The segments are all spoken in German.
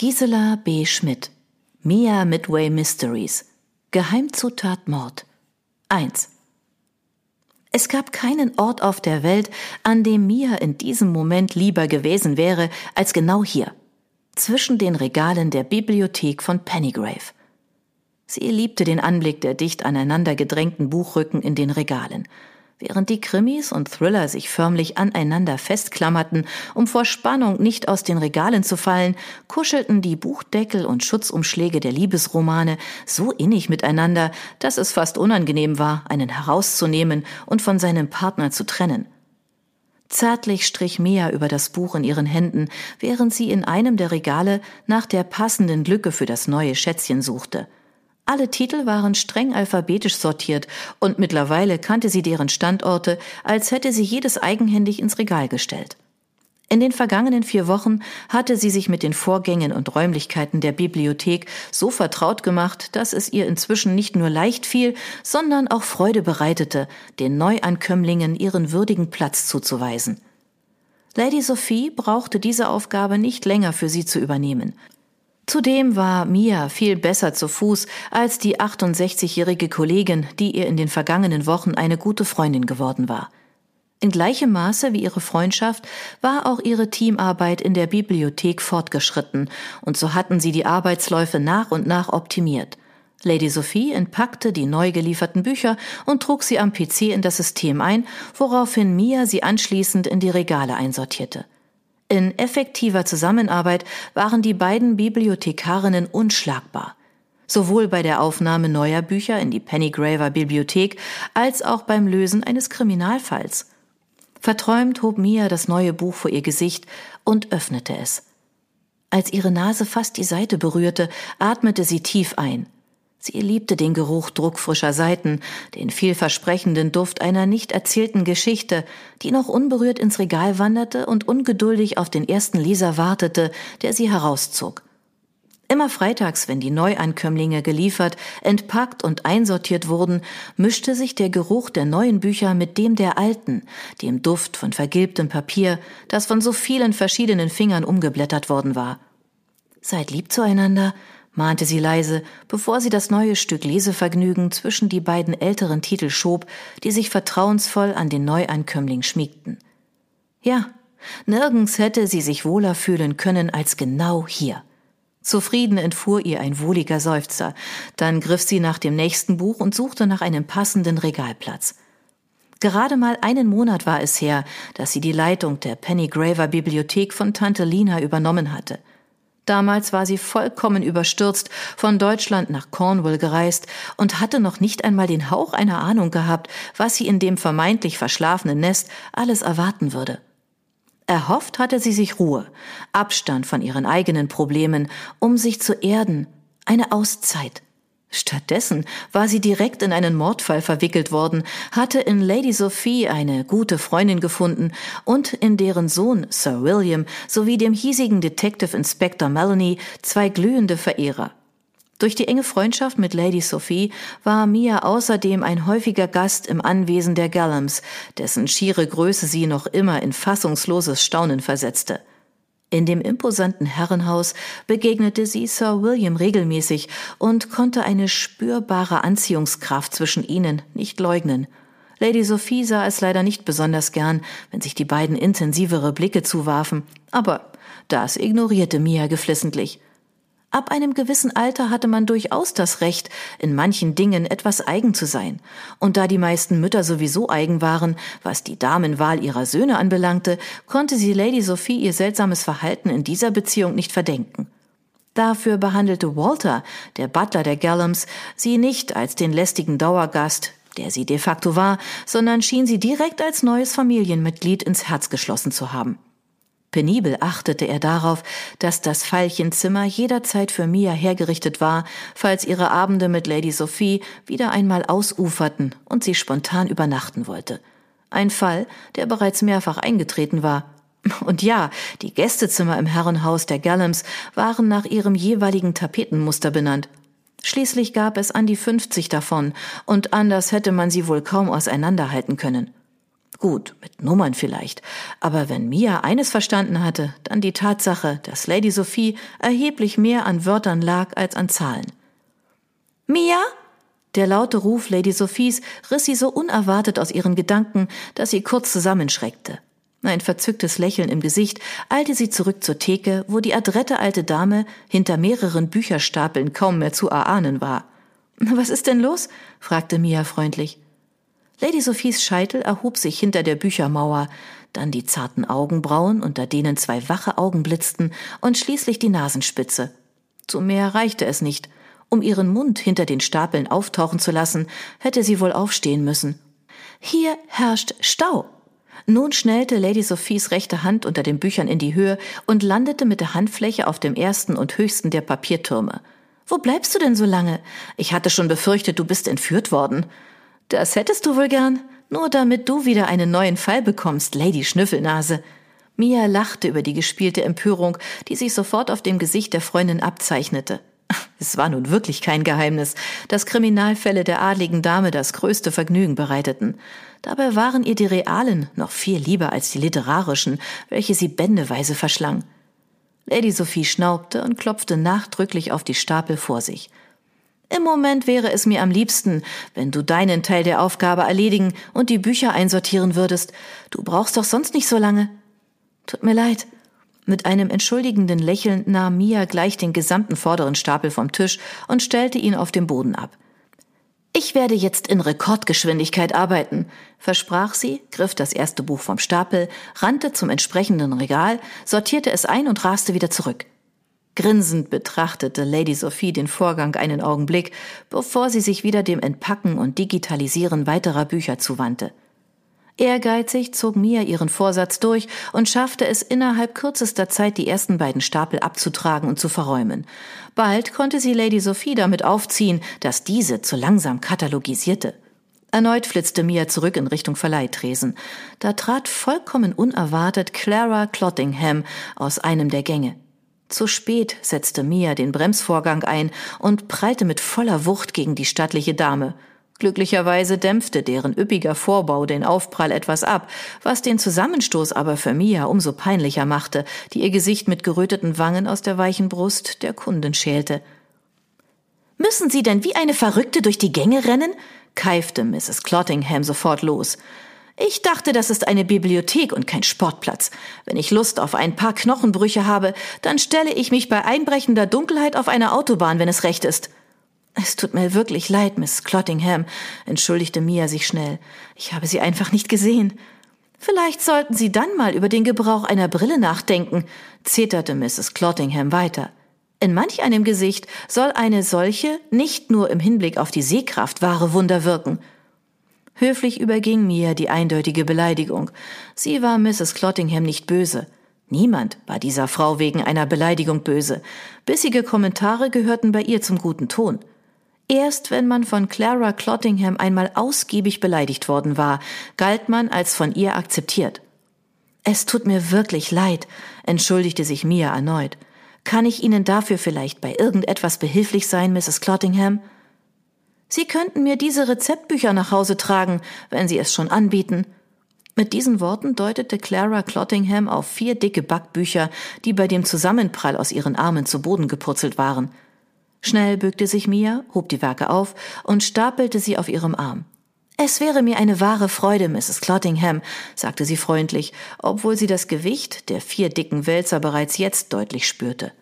Gisela B. Schmidt. Mia Midway Mysteries. Geheimzutat Mord. 1. Es gab keinen Ort auf der Welt, an dem Mia in diesem Moment lieber gewesen wäre, als genau hier, zwischen den Regalen der Bibliothek von Pennygrave. Sie liebte den Anblick der dicht aneinander gedrängten Buchrücken in den Regalen – Während die Krimis und Thriller sich förmlich aneinander festklammerten, um vor Spannung nicht aus den Regalen zu fallen, kuschelten die Buchdeckel und Schutzumschläge der Liebesromane so innig miteinander, dass es fast unangenehm war, einen herauszunehmen und von seinem Partner zu trennen. Zärtlich strich Mia über das Buch in ihren Händen, während sie in einem der Regale nach der passenden Lücke für das neue Schätzchen suchte – alle Titel waren streng alphabetisch sortiert und mittlerweile kannte sie deren Standorte, als hätte sie jedes eigenhändig ins Regal gestellt. In den vergangenen vier Wochen hatte sie sich mit den Vorgängen und Räumlichkeiten der Bibliothek so vertraut gemacht, dass es ihr inzwischen nicht nur leicht fiel, sondern auch Freude bereitete, den Neuankömmlingen ihren würdigen Platz zuzuweisen. Lady Sophie brauchte diese Aufgabe nicht länger für sie zu übernehmen. Zudem war Mia viel besser zu Fuß als die 68-jährige Kollegin, die ihr in den vergangenen Wochen eine gute Freundin geworden war. In gleichem Maße wie ihre Freundschaft war auch ihre Teamarbeit in der Bibliothek fortgeschritten, und so hatten sie die Arbeitsläufe nach und nach optimiert. Lady Sophie entpackte die neu gelieferten Bücher und trug sie am PC in das System ein, woraufhin Mia sie anschließend in die Regale einsortierte. In effektiver Zusammenarbeit waren die beiden Bibliothekarinnen unschlagbar. Sowohl bei der Aufnahme neuer Bücher in die Pennygraver Bibliothek als auch beim Lösen eines Kriminalfalls. Verträumt hob Mia das neue Buch vor ihr Gesicht und öffnete es. Als ihre Nase fast die Seite berührte, atmete sie tief ein – Sie liebte den Geruch druckfrischer Seiten, den vielversprechenden Duft einer nicht erzählten Geschichte, die noch unberührt ins Regal wanderte und ungeduldig auf den ersten Leser wartete, der sie herauszog. Immer freitags, wenn die Neuankömmlinge geliefert, entpackt und einsortiert wurden, mischte sich der Geruch der neuen Bücher mit dem der alten, dem Duft von vergilbtem Papier, das von so vielen verschiedenen Fingern umgeblättert worden war. Seid lieb zueinander, mahnte sie leise, bevor sie das neue Stück Lesevergnügen zwischen die beiden älteren Titel schob, die sich vertrauensvoll an den Neuankömmling schmiegten. Ja, nirgends hätte sie sich wohler fühlen können als genau hier. Zufrieden entfuhr ihr ein wohliger Seufzer, dann griff sie nach dem nächsten Buch und suchte nach einem passenden Regalplatz. Gerade mal einen Monat war es her, dass sie die Leitung der Penny Graver Bibliothek von Tante Lina übernommen hatte – Damals war sie vollkommen überstürzt, von Deutschland nach Cornwall gereist und hatte noch nicht einmal den Hauch einer Ahnung gehabt, was sie in dem vermeintlich verschlafenen Nest alles erwarten würde. Erhofft hatte sie sich Ruhe, Abstand von ihren eigenen Problemen, um sich zu erden, eine Auszeit. Stattdessen war sie direkt in einen Mordfall verwickelt worden, hatte in Lady Sophie eine gute Freundin gefunden und in deren Sohn Sir William sowie dem hiesigen Detective Inspector Melanie zwei glühende Verehrer. Durch die enge Freundschaft mit Lady Sophie war Mia außerdem ein häufiger Gast im Anwesen der Gallams, dessen schiere Größe sie noch immer in fassungsloses Staunen versetzte. In dem imposanten Herrenhaus begegnete sie Sir William regelmäßig und konnte eine spürbare Anziehungskraft zwischen ihnen nicht leugnen. Lady Sophie sah es leider nicht besonders gern, wenn sich die beiden intensivere Blicke zuwarfen, aber das ignorierte Mia geflissentlich. Ab einem gewissen Alter hatte man durchaus das Recht, in manchen Dingen etwas eigen zu sein. Und da die meisten Mütter sowieso eigen waren, was die Damenwahl ihrer Söhne anbelangte, konnte sie Lady Sophie ihr seltsames Verhalten in dieser Beziehung nicht verdenken. Dafür behandelte Walter, der Butler der Gallums, sie nicht als den lästigen Dauergast, der sie de facto war, sondern schien sie direkt als neues Familienmitglied ins Herz geschlossen zu haben. Penibel achtete er darauf, dass das Veilchenzimmer jederzeit für Mia hergerichtet war, falls ihre Abende mit Lady Sophie wieder einmal ausuferten und sie spontan übernachten wollte. Ein Fall, der bereits mehrfach eingetreten war. Und ja, die Gästezimmer im Herrenhaus der Gallams waren nach ihrem jeweiligen Tapetenmuster benannt. Schließlich gab es an die 50 davon, und anders hätte man sie wohl kaum auseinanderhalten können. Gut, mit Nummern vielleicht. Aber wenn Mia eines verstanden hatte, dann die Tatsache, dass Lady Sophie erheblich mehr an Wörtern lag als an Zahlen. Mia? Der laute Ruf Lady Sophies riss sie so unerwartet aus ihren Gedanken, dass sie kurz zusammenschreckte. Ein verzücktes Lächeln im Gesicht eilte sie zurück zur Theke, wo die adrette alte Dame hinter mehreren Bücherstapeln kaum mehr zu erahnen war. Was ist denn los? fragte Mia freundlich. Lady Sophies Scheitel erhob sich hinter der Büchermauer, dann die zarten Augenbrauen, unter denen zwei wache Augen blitzten, und schließlich die Nasenspitze. Zu mehr reichte es nicht. Um ihren Mund hinter den Stapeln auftauchen zu lassen, hätte sie wohl aufstehen müssen. Hier herrscht Stau. Nun schnellte Lady Sophies rechte Hand unter den Büchern in die Höhe und landete mit der Handfläche auf dem ersten und höchsten der Papiertürme. Wo bleibst du denn so lange? Ich hatte schon befürchtet, du bist entführt worden. Das hättest du wohl gern, nur damit du wieder einen neuen Fall bekommst, Lady Schnüffelnase. Mia lachte über die gespielte Empörung, die sich sofort auf dem Gesicht der Freundin abzeichnete. Es war nun wirklich kein Geheimnis, dass Kriminalfälle der adligen Dame das größte Vergnügen bereiteten. Dabei waren ihr die realen noch viel lieber als die literarischen, welche sie bändeweise verschlang. Lady Sophie schnaubte und klopfte nachdrücklich auf die Stapel vor sich. Im Moment wäre es mir am liebsten, wenn du deinen Teil der Aufgabe erledigen und die Bücher einsortieren würdest. Du brauchst doch sonst nicht so lange. Tut mir leid. Mit einem entschuldigenden Lächeln nahm Mia gleich den gesamten vorderen Stapel vom Tisch und stellte ihn auf dem Boden ab. Ich werde jetzt in Rekordgeschwindigkeit arbeiten, versprach sie, griff das erste Buch vom Stapel, rannte zum entsprechenden Regal, sortierte es ein und raste wieder zurück. Grinsend betrachtete Lady Sophie den Vorgang einen Augenblick, bevor sie sich wieder dem Entpacken und Digitalisieren weiterer Bücher zuwandte. Ehrgeizig zog Mia ihren Vorsatz durch und schaffte es innerhalb kürzester Zeit, die ersten beiden Stapel abzutragen und zu verräumen. Bald konnte sie Lady Sophie damit aufziehen, dass diese zu langsam katalogisierte. Erneut flitzte Mia zurück in Richtung Verleihtresen. Da trat vollkommen unerwartet Clara Clottingham aus einem der Gänge. Zu spät setzte Mia den Bremsvorgang ein und prallte mit voller Wucht gegen die stattliche Dame. Glücklicherweise dämpfte deren üppiger Vorbau den Aufprall etwas ab, was den Zusammenstoß aber für Mia umso peinlicher machte, die ihr Gesicht mit geröteten Wangen aus der weichen Brust der Kunden schälte. Müssen Sie denn wie eine Verrückte durch die Gänge rennen? keifte Mrs. Clottingham sofort los. Ich dachte, das ist eine Bibliothek und kein Sportplatz. Wenn ich Lust auf ein paar Knochenbrüche habe, dann stelle ich mich bei einbrechender Dunkelheit auf eine Autobahn, wenn es recht ist. Es tut mir wirklich leid, Miss Clottingham, entschuldigte Mia sich schnell. Ich habe Sie einfach nicht gesehen. Vielleicht sollten Sie dann mal über den Gebrauch einer Brille nachdenken, zeterte Mrs. Clottingham weiter. In manch einem Gesicht soll eine solche nicht nur im Hinblick auf die Sehkraft wahre Wunder wirken. Höflich überging Mia die eindeutige Beleidigung. Sie war Mrs. Clottingham nicht böse. Niemand war dieser Frau wegen einer Beleidigung böse. Bissige Kommentare gehörten bei ihr zum guten Ton. Erst wenn man von Clara Clottingham einmal ausgiebig beleidigt worden war, galt man als von ihr akzeptiert. Es tut mir wirklich leid, entschuldigte sich Mia erneut. Kann ich Ihnen dafür vielleicht bei irgendetwas behilflich sein, Mrs. Clottingham? Sie könnten mir diese Rezeptbücher nach Hause tragen, wenn Sie es schon anbieten. Mit diesen Worten deutete Clara Clottingham auf vier dicke Backbücher, die bei dem Zusammenprall aus ihren Armen zu Boden gepurzelt waren. Schnell bückte sich Mia, hob die Werke auf und stapelte sie auf ihrem Arm. Es wäre mir eine wahre Freude, Mrs. Clottingham, sagte sie freundlich, obwohl sie das Gewicht der vier dicken Wälzer bereits jetzt deutlich spürte.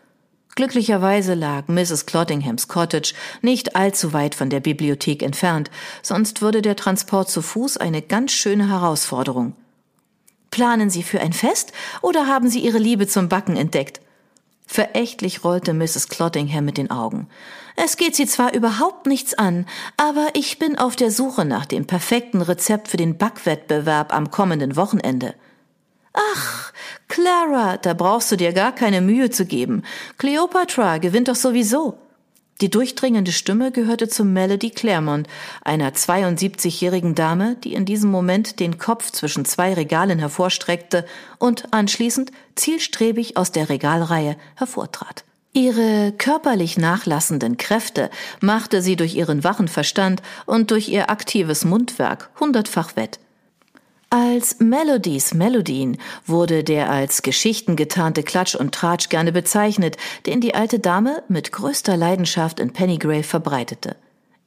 Glücklicherweise lag Mrs. Clottinghams Cottage nicht allzu weit von der Bibliothek entfernt, sonst würde der Transport zu Fuß eine ganz schöne Herausforderung. Planen Sie für ein Fest oder haben Sie Ihre Liebe zum Backen entdeckt? Verächtlich rollte Mrs. Clottingham mit den Augen. Es geht Sie zwar überhaupt nichts an, aber ich bin auf der Suche nach dem perfekten Rezept für den Backwettbewerb am kommenden Wochenende. Ach, Clara, da brauchst du dir gar keine Mühe zu geben. Cleopatra gewinnt doch sowieso. Die durchdringende Stimme gehörte zu Melody Claremont, einer 72-jährigen Dame, die in diesem Moment den Kopf zwischen zwei Regalen hervorstreckte und anschließend zielstrebig aus der Regalreihe hervortrat. Ihre körperlich nachlassenden Kräfte machte sie durch ihren wachen Verstand und durch ihr aktives Mundwerk hundertfach wett. Als Melodies Melodien wurde der als Geschichten getarnte Klatsch und Tratsch gerne bezeichnet, den die alte Dame mit größter Leidenschaft in Pennygrave verbreitete.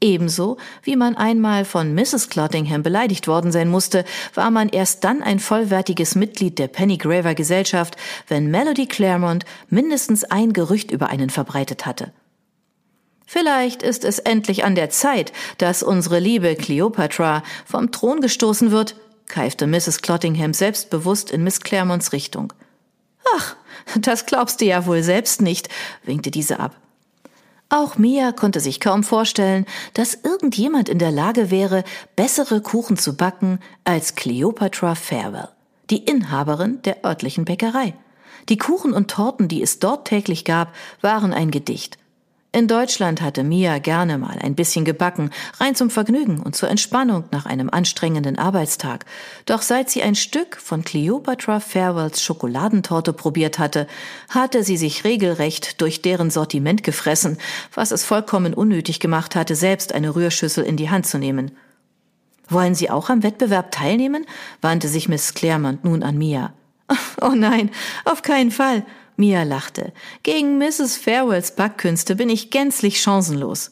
Ebenso wie man einmal von Mrs. Clottingham beleidigt worden sein musste, war man erst dann ein vollwertiges Mitglied der Pennygraver Gesellschaft, wenn Melody Claremont mindestens ein Gerücht über einen verbreitet hatte. Vielleicht ist es endlich an der Zeit, dass unsere liebe Cleopatra vom Thron gestoßen wird, keifte Mrs. Clottingham selbstbewusst in Miss Claremonts Richtung. Ach, das glaubst du ja wohl selbst nicht, winkte diese ab. Auch Mia konnte sich kaum vorstellen, dass irgendjemand in der Lage wäre, bessere Kuchen zu backen als Cleopatra Farewell, die Inhaberin der örtlichen Bäckerei. Die Kuchen und Torten, die es dort täglich gab, waren ein Gedicht. In Deutschland hatte Mia gerne mal ein bisschen gebacken, rein zum Vergnügen und zur Entspannung nach einem anstrengenden Arbeitstag. Doch seit sie ein Stück von Cleopatra Farewells Schokoladentorte probiert hatte, hatte sie sich regelrecht durch deren Sortiment gefressen, was es vollkommen unnötig gemacht hatte, selbst eine Rührschüssel in die Hand zu nehmen. Wollen Sie auch am Wettbewerb teilnehmen? wandte sich Miss Claremont nun an Mia. Oh nein, auf keinen Fall. Mia lachte. Gegen Mrs. Farewells Backkünste bin ich gänzlich chancenlos.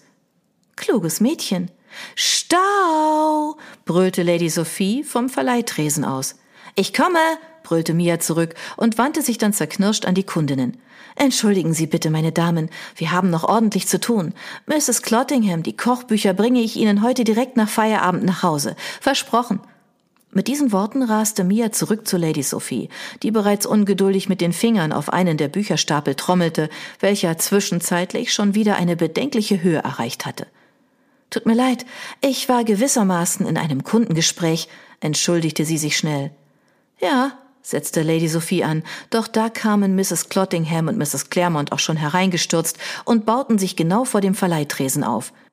Kluges Mädchen. Stau! brüllte Lady Sophie vom Verleihtresen aus. Ich komme, brüllte Mia zurück und wandte sich dann zerknirscht an die Kundinnen. Entschuldigen Sie bitte, meine Damen, wir haben noch ordentlich zu tun. Mrs. Clottingham, die Kochbücher bringe ich Ihnen heute direkt nach Feierabend nach Hause. Versprochen. Mit diesen Worten raste Mia zurück zu Lady Sophie, die bereits ungeduldig mit den Fingern auf einen der Bücherstapel trommelte, welcher zwischenzeitlich schon wieder eine bedenkliche Höhe erreicht hatte. Tut mir leid, ich war gewissermaßen in einem Kundengespräch, entschuldigte sie sich schnell. Ja, setzte Lady Sophie an, doch da kamen Mrs. Clottingham und Mrs. Claremont auch schon hereingestürzt und bauten sich genau vor dem Verleihtresen auf –